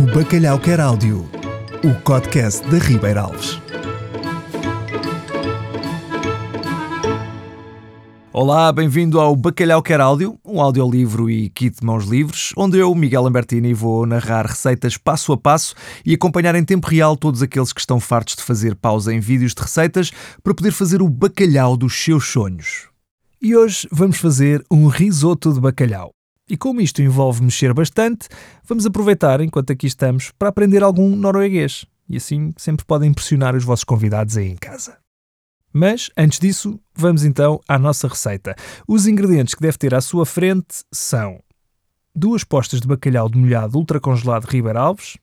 O Bacalhau Quer Áudio, o podcast da Ribeira Alves. Olá, bem-vindo ao Bacalhau Quer Áudio, um audiolivro e kit de mãos livres, onde eu, Miguel Lambertini, vou narrar receitas passo a passo e acompanhar em tempo real todos aqueles que estão fartos de fazer pausa em vídeos de receitas para poder fazer o bacalhau dos seus sonhos. E hoje vamos fazer um risoto de bacalhau. E como isto envolve mexer bastante, vamos aproveitar enquanto aqui estamos para aprender algum norueguês. E assim sempre podem impressionar os vossos convidados aí em casa. Mas, antes disso, vamos então à nossa receita. Os ingredientes que deve ter à sua frente são duas postas de bacalhau demolhado ultracongelado Ribeira Alves,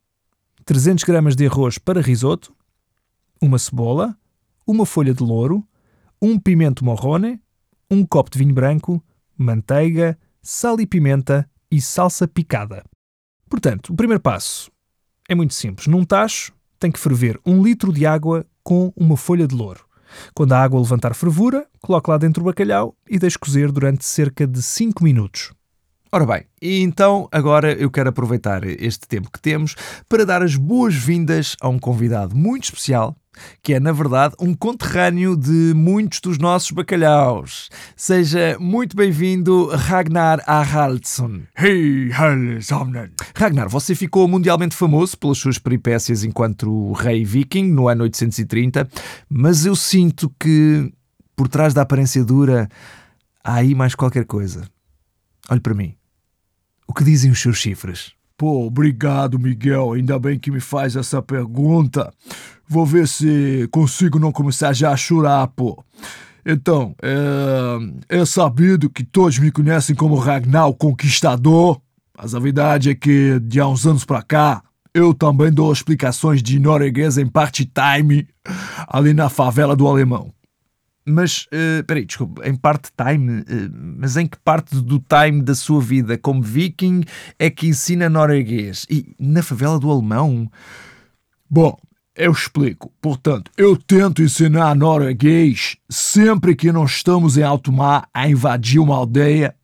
300 gramas de arroz para risoto, uma cebola, uma folha de louro, um pimento morrone, um copo de vinho branco, manteiga, sal e pimenta e salsa picada. Portanto, o primeiro passo é muito simples. Num tacho tem que ferver um litro de água com uma folha de louro. Quando a água levantar fervura, coloque lá dentro o bacalhau e deixe cozer durante cerca de 5 minutos. Ora bem, e então agora eu quero aproveitar este tempo que temos para dar as boas-vindas a um convidado muito especial, que é, na verdade, um conterrâneo de muitos dos nossos bacalhaus. Seja muito bem-vindo, Ragnar Haraldsson. Hey, Halsamnen! Ragnar, você ficou mundialmente famoso pelas suas peripécias enquanto rei viking no ano 830, mas eu sinto que por trás da aparência dura há aí mais qualquer coisa. Olhe para mim. O que dizem os seus chifres? Pô, obrigado, Miguel. Ainda bem que me faz essa pergunta. Vou ver se consigo não começar já a chorar, pô. Então, é, é sabido que todos me conhecem como Ragnar o Conquistador, mas a verdade é que de há uns anos pra cá eu também dou explicações de norueguês em part-time ali na favela do Alemão. Mas, uh, peraí, desculpa, em part-time, uh, mas em que parte do time da sua vida como viking é que ensina norueguês? E na favela do alemão? Bom, eu explico. Portanto, eu tento ensinar norueguês sempre que não estamos em alto mar a invadir uma aldeia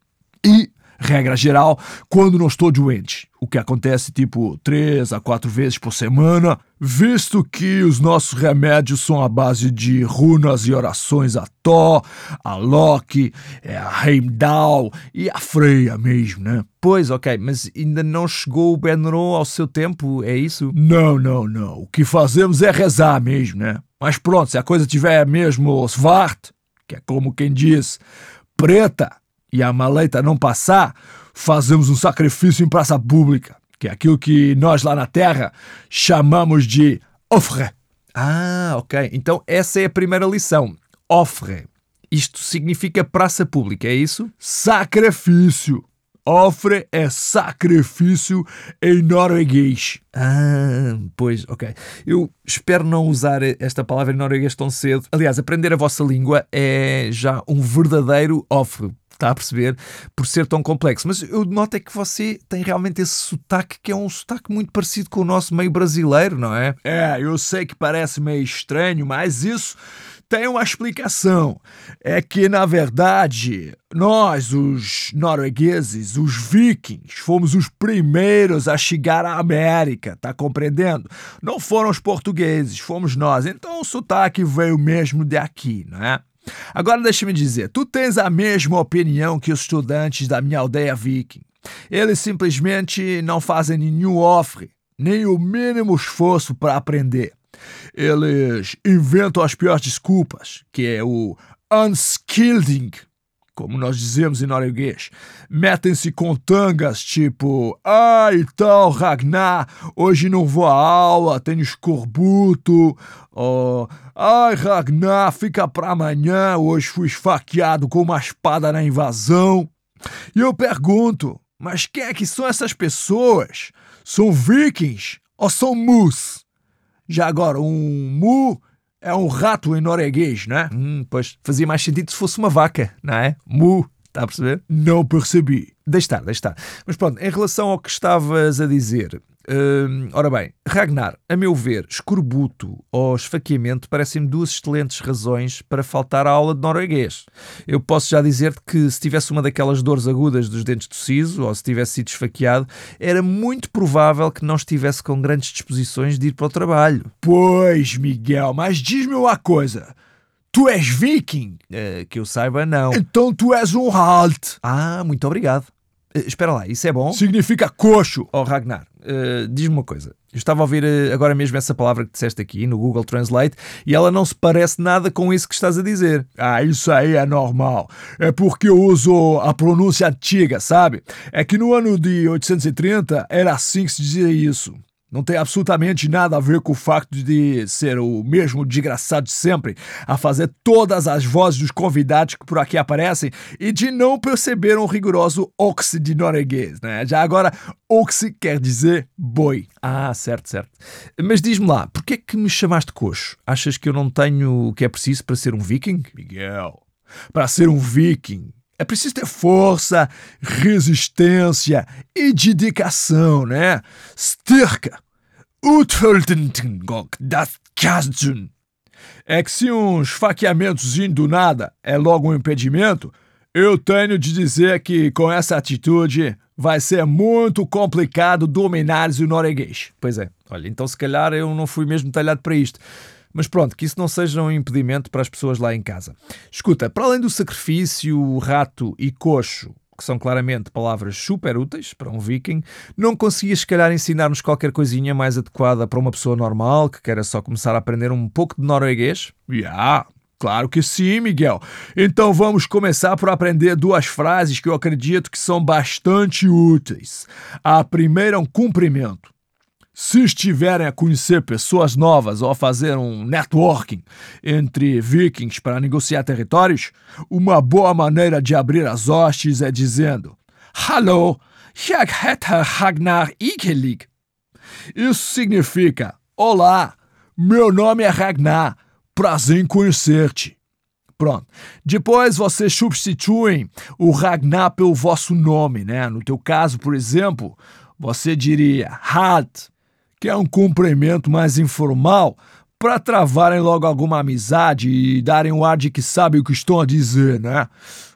e regra geral, quando não estou doente. O que acontece tipo três a quatro vezes por semana, visto que os nossos remédios são à base de runas e orações a Thor, a Loki, é, a Heimdall e a Freya mesmo, né? Pois, ok, mas ainda não chegou o Benro ao seu tempo, é isso? Não, não, não. O que fazemos é rezar mesmo, né? Mas pronto, se a coisa tiver mesmo svart, que é como quem diz, preta, e a maleta não passar, fazemos um sacrifício em praça pública, que é aquilo que nós lá na Terra chamamos de ofre. Ah, ok. Então essa é a primeira lição. Ofre. Isto significa praça pública, é isso? Sacrifício. Ofre é sacrifício em norueguês. Ah, pois, ok. Eu espero não usar esta palavra em norueguês tão cedo. Aliás, aprender a vossa língua é já um verdadeiro ofre está a perceber, por ser tão complexo. Mas eu noto é que você tem realmente esse sotaque que é um sotaque muito parecido com o nosso meio brasileiro, não é? É, eu sei que parece meio estranho, mas isso tem uma explicação. É que, na verdade, nós, os noruegueses, os vikings, fomos os primeiros a chegar à América, tá compreendendo? Não foram os portugueses, fomos nós. Então o sotaque veio mesmo de aqui, não é? Agora deixa-me dizer, tu tens a mesma opinião que os estudantes da minha aldeia viking. Eles simplesmente não fazem nenhum ofre, nem o mínimo esforço para aprender. Eles inventam as piores desculpas, que é o unskilling, como nós dizemos em norueguês. Metem-se com tangas tipo: Ah, então, Ragnar, hoje não vou à aula, tenho escorbuto. Oh, Ai, Ragnar, fica pra amanhã, hoje fui esfaqueado com uma espada na invasão. E eu pergunto: Mas quem é que são essas pessoas? São vikings ou são mus? Já agora, um mu é um rato em norueguês, né? Hum, pois fazia mais sentido se fosse uma vaca, não é? Mu, está a perceber? Não percebi. Deixa estar, deixa estar. Mas pronto, em relação ao que estavas a dizer, Hum, ora bem, Ragnar, a meu ver, escorbuto ou esfaqueamento parecem-me duas excelentes razões para faltar à aula de norueguês. Eu posso já dizer-te que se tivesse uma daquelas dores agudas dos dentes do siso ou se tivesse sido esfaqueado, era muito provável que não estivesse com grandes disposições de ir para o trabalho. Pois, Miguel, mas diz-me uma coisa. Tu és viking? Uh, que eu saiba, não. Então tu és um halt. Ah, muito obrigado. Uh, espera lá, isso é bom? Significa coxo. Oh, Ragnar, uh, diz-me uma coisa. Eu estava a ouvir uh, agora mesmo essa palavra que disseste aqui no Google Translate e ela não se parece nada com isso que estás a dizer. Ah, isso aí é normal. É porque eu uso a pronúncia antiga, sabe? É que no ano de 830 era assim que se dizia isso. Não tem absolutamente nada a ver com o facto de ser o mesmo desgraçado de sempre a fazer todas as vozes dos convidados que por aqui aparecem e de não perceber um rigoroso oxi de norueguês, né? Já agora, oxi quer dizer boi. Ah, certo, certo. Mas diz-me lá, porquê é que me chamaste coxo? Achas que eu não tenho o que é preciso para ser um viking? Miguel, para ser um viking é preciso ter força, resistência e dedicação, né? Styrka. É que se um esfaqueamentozinho do nada é logo um impedimento, eu tenho de dizer que com essa atitude vai ser muito complicado dominar o norueguês. Pois é, olha, então se calhar eu não fui mesmo talhado para isto. Mas pronto, que isso não seja um impedimento para as pessoas lá em casa. Escuta, para além do sacrifício, rato e coxo, que são claramente palavras super úteis para um viking, não conseguias, se calhar, ensinar-nos qualquer coisinha mais adequada para uma pessoa normal que queira só começar a aprender um pouco de norueguês? Yeah, claro que sim, Miguel. Então vamos começar por aprender duas frases que eu acredito que são bastante úteis. A primeira é um cumprimento. Se estiverem a conhecer pessoas novas ou a fazer um networking entre vikings para negociar territórios, uma boa maneira de abrir as hostes é dizendo: Hallo, jag heter Ragnar Ikelig. Isso significa: Olá, meu nome é Ragnar, prazer em conhecer-te. Pronto. Depois vocês substituem o Ragnar pelo vosso nome, né? No teu caso, por exemplo, você diria Had que é um cumprimento mais informal para travarem logo alguma amizade e darem um ar de que sabem o que estão a dizer, né?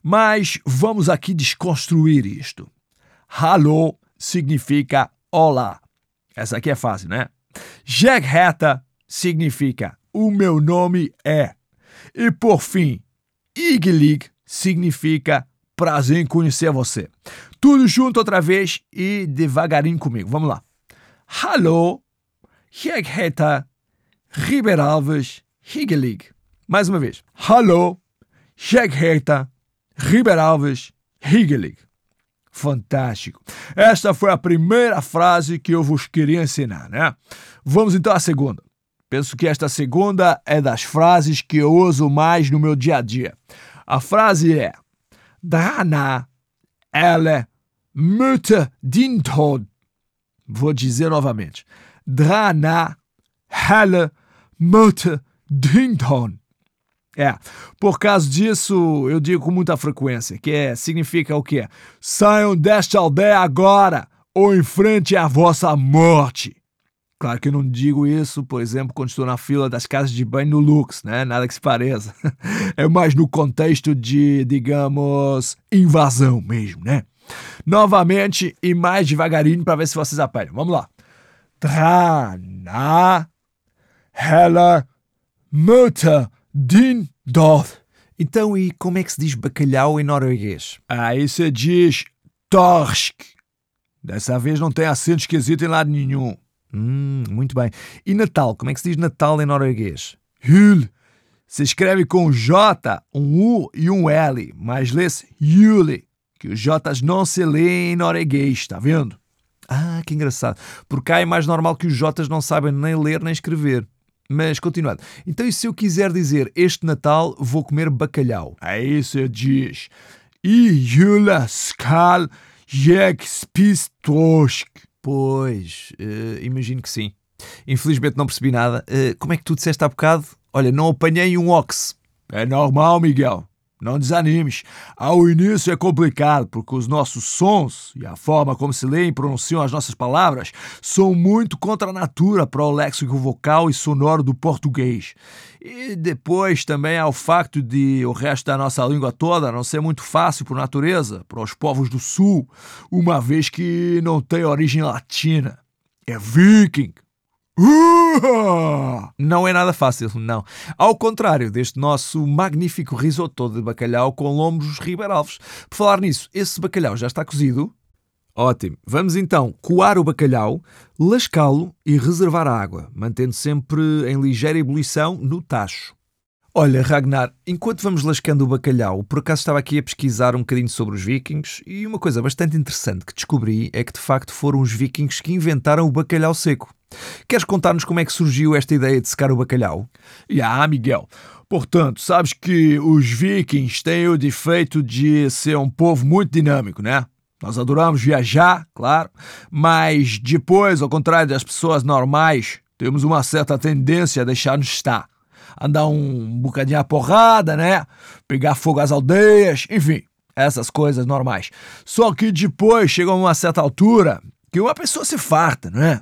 Mas vamos aqui desconstruir isto. Hallo significa olá. Essa aqui é fácil, né? Jeg reta significa o meu nome é. E por fim, Iglig significa prazer em conhecer você. Tudo junto outra vez e devagarinho comigo. Vamos lá. Hallo, jeg heter Riber Alves Higelig. Mais uma vez. Hallo, jeg heter Riber Alves Higelig. Fantástico. Esta foi a primeira frase que eu vos queria ensinar, né? Vamos então à segunda. Penso que esta segunda é das frases que eu uso mais no meu dia a dia. A frase é: Drana, elle, Mutter din Tod. Vou dizer novamente. Drana, Halle, Mutter, Dington. É, por causa disso eu digo com muita frequência, que é, significa o quê? Saiam desta aldeia agora ou enfrente a vossa morte. Claro que eu não digo isso, por exemplo, quando estou na fila das casas de banho no Lux, né? Nada que se pareça. É mais no contexto de, digamos, invasão mesmo, né? Novamente e mais devagarinho para ver se vocês aprendem. Vamos lá. Drana, Hela, Mutter, Din, Doth. Então, e como é que se diz bacalhau em norueguês? Aí se diz torsk. Dessa vez não tem acento esquisito em lado nenhum. Hum, muito bem. E Natal, como é que se diz Natal em norueguês? Hul. Se escreve com J, um U e um L, mas lê-se Jule que os J's não se lêem em norueguês, tá vendo? Ah, que engraçado. Por cá é mais normal que os J's não sabem nem ler nem escrever. Mas continuando. Então, e se eu quiser dizer este Natal vou comer bacalhau? Aí você diz I jula skal jeg spis torsk. Pois, uh, imagino que sim. Infelizmente não percebi nada. Uh, como é que tu disseste há bocado? Olha, não apanhei um ox. É normal, Miguel. Não desanimes. Ao início é complicado, porque os nossos sons e a forma como se leem e pronunciam as nossas palavras são muito contra a natura para o léxico vocal e sonoro do português. E depois também há o facto de o resto da nossa língua toda não ser muito fácil por natureza para os povos do sul, uma vez que não tem origem latina. É viking. Uh! Não é nada fácil, não. Ao contrário deste nosso magnífico risoto de bacalhau com lombos ribeiralves. Por falar nisso, esse bacalhau já está cozido? Ótimo. Vamos então coar o bacalhau, lascá-lo e reservar a água, mantendo sempre em ligeira ebulição no tacho. Olha, Ragnar, enquanto vamos lascando o bacalhau, por acaso estava aqui a pesquisar um bocadinho sobre os vikings e uma coisa bastante interessante que descobri é que de facto foram os vikings que inventaram o bacalhau seco. Queres contar-nos como é que surgiu esta ideia de secar o bacalhau? Ah, Miguel. Portanto, sabes que os vikings têm o defeito de ser um povo muito dinâmico, né? Nós adoramos viajar, claro, mas depois, ao contrário das pessoas normais, temos uma certa tendência a deixar-nos estar andar um bocadinho a porrada, né? Pegar fogo às aldeias, enfim, essas coisas normais. Só que depois chega uma certa altura que uma pessoa se farta, não é?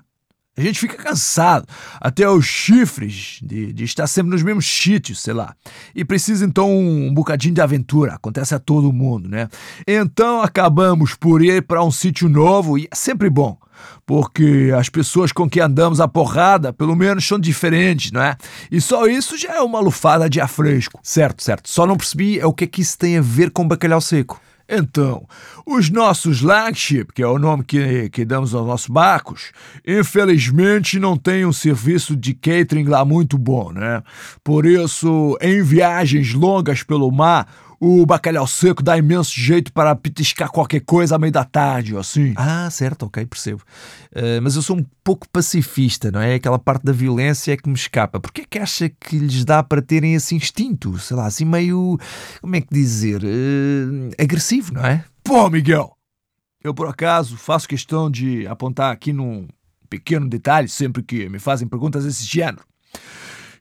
A gente fica cansado, até os chifres de, de estar sempre nos mesmos sítios, sei lá. E precisa então um, um bocadinho de aventura, acontece a todo mundo, né? Então acabamos por ir para um sítio novo e é sempre bom porque as pessoas com quem andamos a porrada, pelo menos, são diferentes, não é? E só isso já é uma lufada de ar fresco. Certo, certo. Só não percebi é o que é que isso tem a ver com bacalhau seco. Então, os nossos flagship, que é o nome que, que damos aos nossos barcos, infelizmente não tem um serviço de catering lá muito bom, né? Por isso, em viagens longas pelo mar, o bacalhau seco dá imenso jeito para pitiscar qualquer coisa à meio da tarde, ou assim. Ah, certo, ok, percebo. Uh, mas eu sou um pouco pacifista, não é? Aquela parte da violência é que me escapa. Porquê é que acha que lhes dá para terem esse instinto? Sei lá, assim meio. Como é que dizer? Uh, agressivo, não é? Pô, Miguel! Eu, por acaso, faço questão de apontar aqui num pequeno detalhe sempre que me fazem perguntas desse gênero.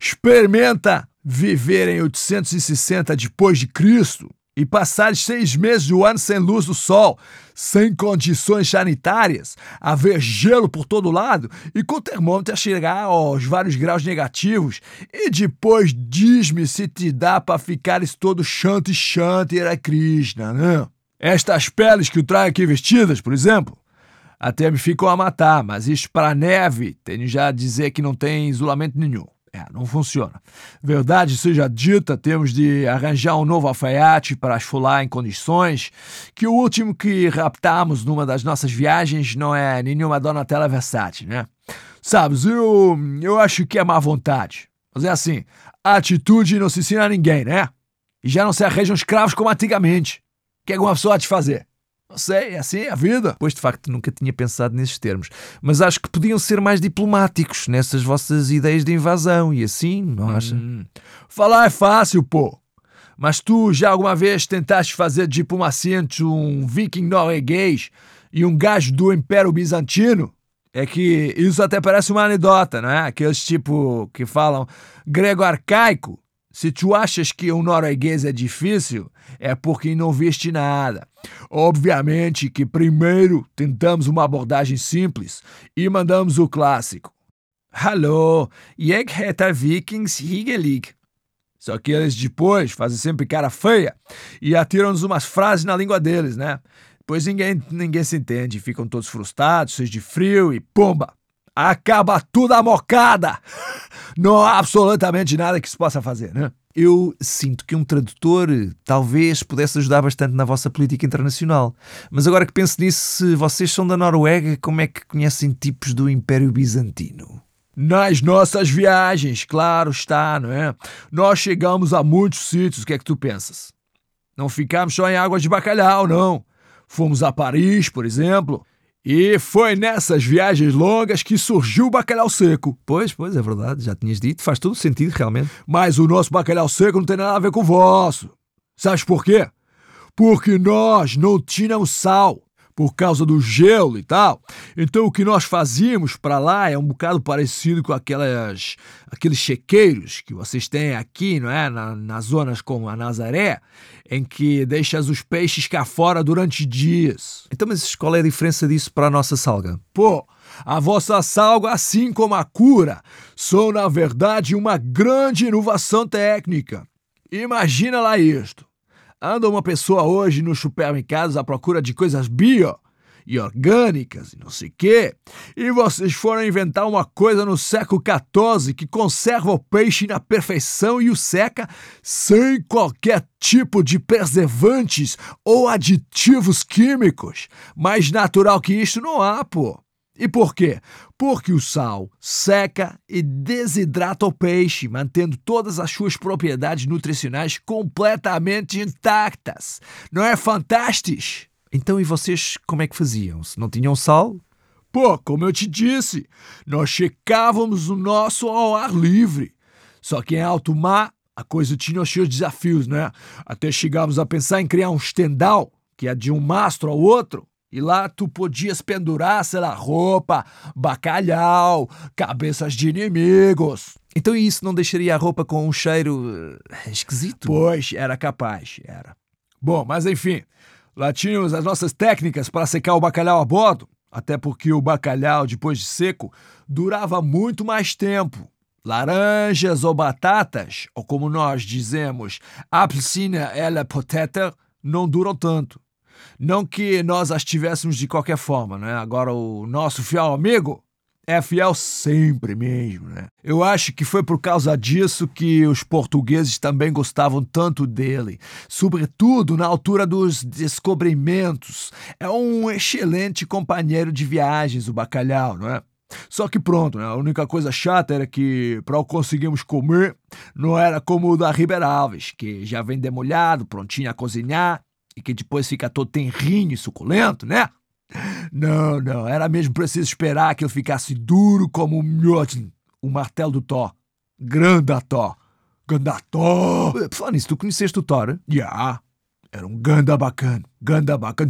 Experimenta viver em 860 depois de Cristo e passar seis meses do ano sem luz do sol, sem condições sanitárias, haver gelo por todo lado e com o termômetro a chegar aos vários graus negativos, e depois diz-me se te dá para ficares todo chante chante era Krishna, né? Estas peles que eu trago aqui vestidas, por exemplo, até me ficam a matar, mas isto para neve, tenho já a dizer que não tem isolamento nenhum. É, não funciona. Verdade seja dita, temos de arranjar um novo alfaiate para esfolar em condições, que o último que raptamos numa das nossas viagens não é nenhuma Donatella Versace, né? Sabes, eu, eu acho que é má vontade. Mas é assim, a atitude não se ensina a ninguém, né? E já não se arranjam escravos como antigamente. O que é que uma pessoa há fazer? Não sei, é assim é a vida. Pois de facto nunca tinha pensado nesses termos. Mas acho que podiam ser mais diplomáticos nessas vossas ideias de invasão e assim, não acha? Hum. Falar é fácil, pô. Mas tu já alguma vez tentaste fazer diplomacia entre um viking norueguês e um gajo do Império Bizantino? É que isso até parece uma anedota, não é? Aqueles tipo que falam grego arcaico. Se tu achas que um norueguês é difícil, é porque não viste nada. Obviamente que primeiro tentamos uma abordagem simples e mandamos o clássico. Hallo, jeg heter Vikings Higelig. Só que eles depois fazem sempre cara feia e atiram-nos umas frases na língua deles, né? Pois ninguém, ninguém se entende, ficam todos frustrados, cheios de frio e pumba! Acaba tudo a mocada! Não há absolutamente nada que se possa fazer, né? eu sinto que um tradutor talvez pudesse ajudar bastante na vossa política internacional. Mas agora que penso nisso, se vocês são da Noruega, como é que conhecem tipos do Império Bizantino? Nas nossas viagens, claro está, não é? Nós chegamos a muitos sítios, o que é que tu pensas? Não ficamos só em águas de bacalhau, não. Fomos a Paris, por exemplo, e foi nessas viagens longas que surgiu o bacalhau seco. Pois, pois, é verdade, já tinhas dito, faz todo sentido realmente. Mas o nosso bacalhau seco não tem nada a ver com o vosso. Sabes por quê? Porque nós não tínhamos sal. Por causa do gelo e tal. Então o que nós fazíamos para lá é um bocado parecido com aquelas, aqueles chequeiros que vocês têm aqui, não é? Na, nas zonas como a Nazaré, em que deixas os peixes cá fora durante dias. Então, mas qual é a diferença disso para a nossa salga? Pô, a vossa salga, assim como a cura, são na verdade uma grande inovação técnica. Imagina lá isto. Anda uma pessoa hoje nos supermercados à procura de coisas bio e orgânicas e não sei o quê, e vocês foram inventar uma coisa no século XIV que conserva o peixe na perfeição e o seca sem qualquer tipo de preservantes ou aditivos químicos. Mais natural que isto não há, pô. E por quê? Porque o sal seca e desidrata o peixe, mantendo todas as suas propriedades nutricionais completamente intactas. Não é fantástico? Então, e vocês como é que faziam? Se não tinham sal? Pô, como eu te disse, nós checávamos o nosso ao ar livre. Só que em alto mar, a coisa tinha os seus desafios, né? Até chegávamos a pensar em criar um estendal, que é de um mastro ao outro, e lá tu podias pendurar, sei lá, roupa, bacalhau, cabeças de inimigos. Então isso não deixaria a roupa com um cheiro uh, esquisito? Pois, era capaz, era. Bom, mas enfim, lá tínhamos as nossas técnicas para secar o bacalhau a bordo, até porque o bacalhau, depois de seco, durava muito mais tempo. Laranjas ou batatas, ou como nós dizemos, apelsina e la poteta, não duram tanto. Não que nós as tivéssemos de qualquer forma, né? Agora, o nosso fiel amigo é fiel sempre mesmo, né? Eu acho que foi por causa disso que os portugueses também gostavam tanto dele, sobretudo na altura dos descobrimentos. É um excelente companheiro de viagens, o bacalhau, não é? Só que pronto, né? a única coisa chata era que para o conseguirmos comer não era como o da Ribeira Alves, que já vem demolhado, prontinho a cozinhar e que depois fica todo tenrinho e suculento, né? Não, não, era mesmo preciso esperar que ele ficasse duro como o Mjotn, o martelo do Thor. Grande Thor. Ganda Thor. Falar nisso, tu conheceste o Thor? Já. Yeah. Era um ganda bacana. Ganda bacana.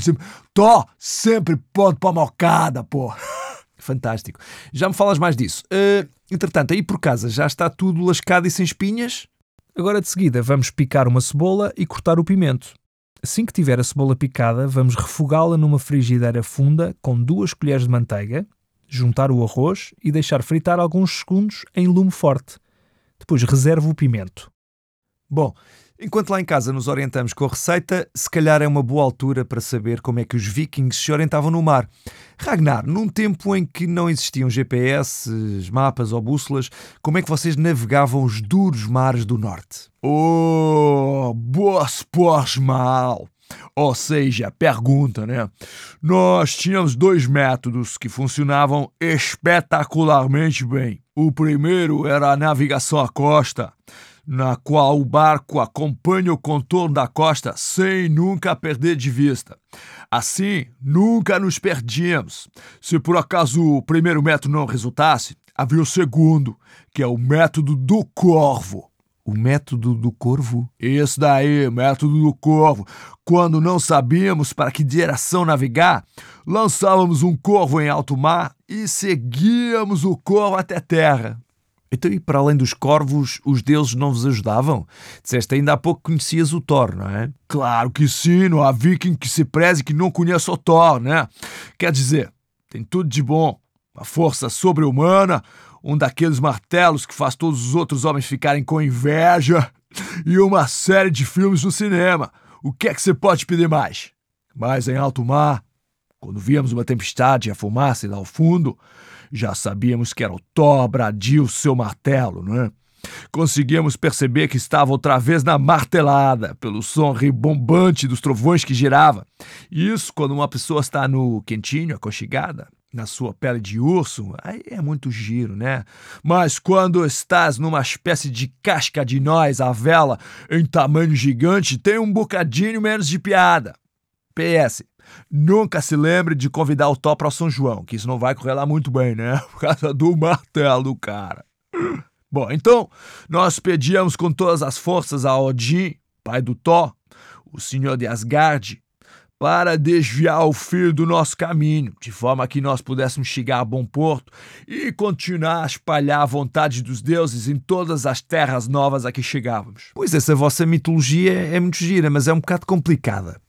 Thor sempre pode pra mocada, pô. Fantástico. Já me falas mais disso. Uh, entretanto, aí por casa já está tudo lascado e sem espinhas? Agora de seguida vamos picar uma cebola e cortar o pimento. Assim que tiver a cebola picada, vamos refogá-la numa frigideira funda com duas colheres de manteiga, juntar o arroz e deixar fritar alguns segundos em lume forte. Depois reservo o pimento. Bom, enquanto lá em casa nos orientamos com a receita, se calhar é uma boa altura para saber como é que os vikings se orientavam no mar. Ragnar, num tempo em que não existiam GPS, mapas ou bússolas, como é que vocês navegavam os duros mares do norte? Oh, boas pós mal. Ou seja, pergunta, né? Nós tínhamos dois métodos que funcionavam espetacularmente bem. O primeiro era a navegação à costa, na qual o barco acompanha o contorno da costa sem nunca perder de vista. Assim, nunca nos perdíamos. Se por acaso o primeiro método não resultasse, havia o segundo, que é o método do corvo. O método do corvo? Isso daí, método do corvo. Quando não sabíamos para que direção navegar, lançávamos um corvo em alto mar e seguíamos o corvo até terra. Então, e para além dos corvos, os deuses não vos ajudavam? Disseste ainda há pouco que conhecias o Thor, não é? Claro que sim, não há viking que se preze que não conheça o Thor, né? Quer dizer, tem tudo de bom. Uma força sobre-humana, um daqueles martelos que faz todos os outros homens ficarem com inveja, e uma série de filmes no cinema. O que é que você pode pedir mais? Mas em alto mar, quando víamos uma tempestade e a fumaça lá ao fundo, já sabíamos que era o Thor bradio seu martelo, não é? Conseguíamos perceber que estava outra vez na martelada, pelo som ribombante dos trovões que girava. Isso quando uma pessoa está no quentinho, aconchegada, na sua pele de urso, aí é muito giro, né? Mas quando estás numa espécie de casca de nós à vela em tamanho gigante, tem um bocadinho menos de piada. PS, nunca se lembre de convidar o Tó para São João, que isso não vai correr lá muito bem, né? Por causa do martelo cara. Bom, então nós pedíamos com todas as forças a Odin, pai do Thor, o senhor de Asgard, para desviar o fio do nosso caminho, de forma que nós pudéssemos chegar a bom porto e continuar a espalhar a vontade dos deuses em todas as terras novas a que chegávamos. Pois essa vossa mitologia é muito gira, mas é um bocado complicada.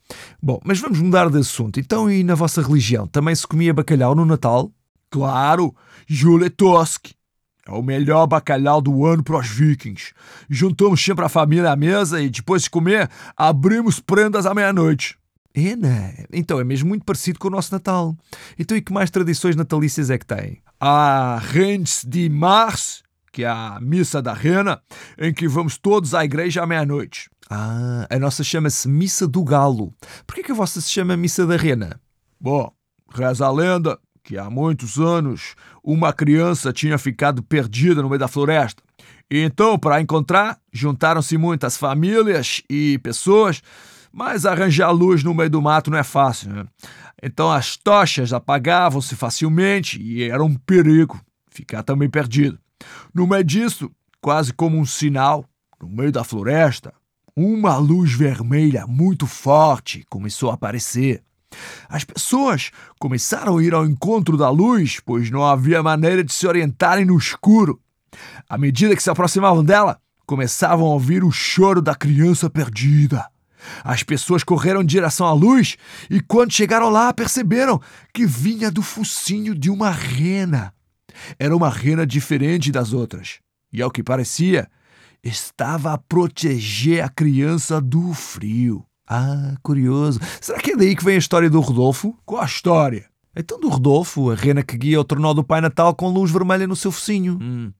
Bom, mas vamos mudar de assunto. Então, e na vossa religião, também se comia bacalhau no Natal? Claro, Juletosk. É o melhor bacalhau do ano para os vikings. Juntamos sempre a família à mesa e, depois de comer, abrimos prendas à meia-noite. É, né? Então é mesmo muito parecido com o nosso Natal. Então e que mais tradições natalícias é que tem? A Rens de Mars, que é a missa da rena, em que vamos todos à igreja à meia-noite. Ah, a nossa chama-se Missa do Galo. Por que, a vossa se chama Missa da Rena? Bom, reza a lenda que há muitos anos uma criança tinha ficado perdida no meio da floresta. E então, para encontrar, juntaram-se muitas famílias e pessoas, mas arranjar luz no meio do mato não é fácil. Né? Então as tochas apagavam-se facilmente e era um perigo ficar também perdido. No meio disso, quase como um sinal, no meio da floresta, uma luz vermelha muito forte começou a aparecer. As pessoas começaram a ir ao encontro da luz, pois não havia maneira de se orientarem no escuro. À medida que se aproximavam dela, começavam a ouvir o choro da criança perdida. As pessoas correram em direção à luz e, quando chegaram lá, perceberam que vinha do focinho de uma rena. Era uma rena diferente das outras e, ao que parecia, estava a proteger a criança do frio. Ah, curioso. Será que é daí que vem a história do Rodolfo? Qual a história? Então do Rodolfo, a rena que guia o tornó do Pai Natal com luz vermelha no seu focinho. Hum.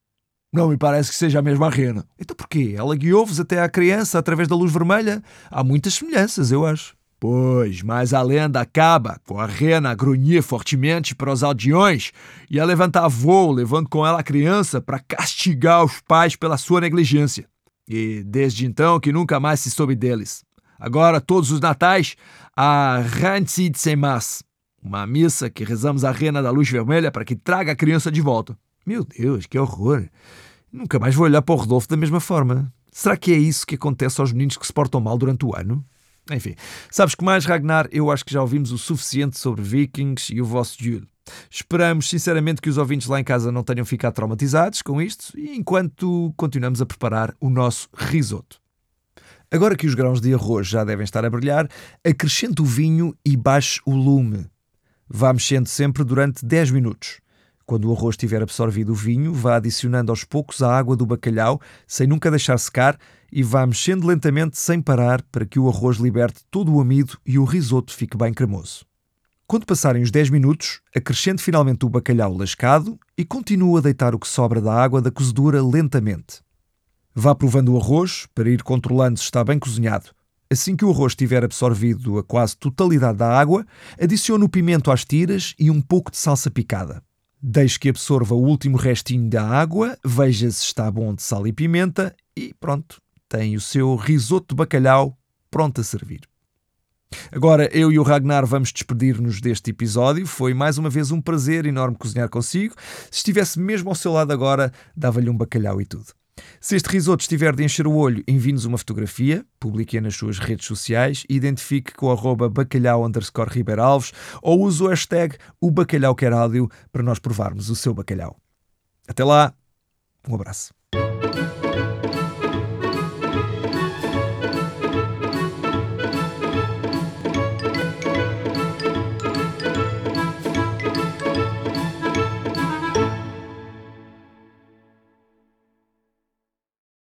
Não me parece que seja a mesma rena. Então porquê? Ela guiou-vos até à criança através da luz vermelha? Há muitas semelhanças, eu acho. Pois, mas a lenda acaba com a rena a grunhir fortemente para os aldeões e a levantar voo, levando com ela a criança para castigar os pais pela sua negligência. E desde então que nunca mais se soube deles. Agora, todos os natais, a Rantzitsemas, uma missa que rezamos a rena da luz vermelha para que traga a criança de volta. Meu Deus, que horror! Nunca mais vou olhar para o Rodolfo da mesma forma. Será que é isso que acontece aos meninos que se portam mal durante o ano? Enfim, sabes que mais, Ragnar? Eu acho que já ouvimos o suficiente sobre Vikings e o vosso Jule. Esperamos sinceramente que os ouvintes lá em casa não tenham ficado traumatizados com isto enquanto continuamos a preparar o nosso risoto. Agora que os grãos de arroz já devem estar a brilhar, acrescente o vinho e baixe o lume. Vá mexendo sempre durante 10 minutos. Quando o arroz tiver absorvido o vinho, vá adicionando aos poucos a água do bacalhau, sem nunca deixar secar, e vá mexendo lentamente sem parar para que o arroz liberte todo o amido e o risoto fique bem cremoso. Quando passarem os 10 minutos, acrescente finalmente o bacalhau lascado e continue a deitar o que sobra da água da cozedura lentamente. Vá provando o arroz para ir controlando se está bem cozinhado. Assim que o arroz tiver absorvido a quase totalidade da água, adicione o pimento às tiras e um pouco de salsa picada. Deixe que absorva o último restinho da água, veja se está bom de sal e pimenta e pronto, tem o seu risoto de bacalhau pronto a servir. Agora eu e o Ragnar vamos despedir-nos deste episódio. Foi mais uma vez um prazer enorme cozinhar consigo. Se estivesse mesmo ao seu lado agora, dava-lhe um bacalhau e tudo. Se este risoto estiver de encher o olho, envie-nos uma fotografia, publique-a nas suas redes sociais identifique com arroba bacalhau underscore Ribeiralves ou use o hashtag o bacalhau quer áudio para nós provarmos o seu bacalhau. Até lá, um abraço.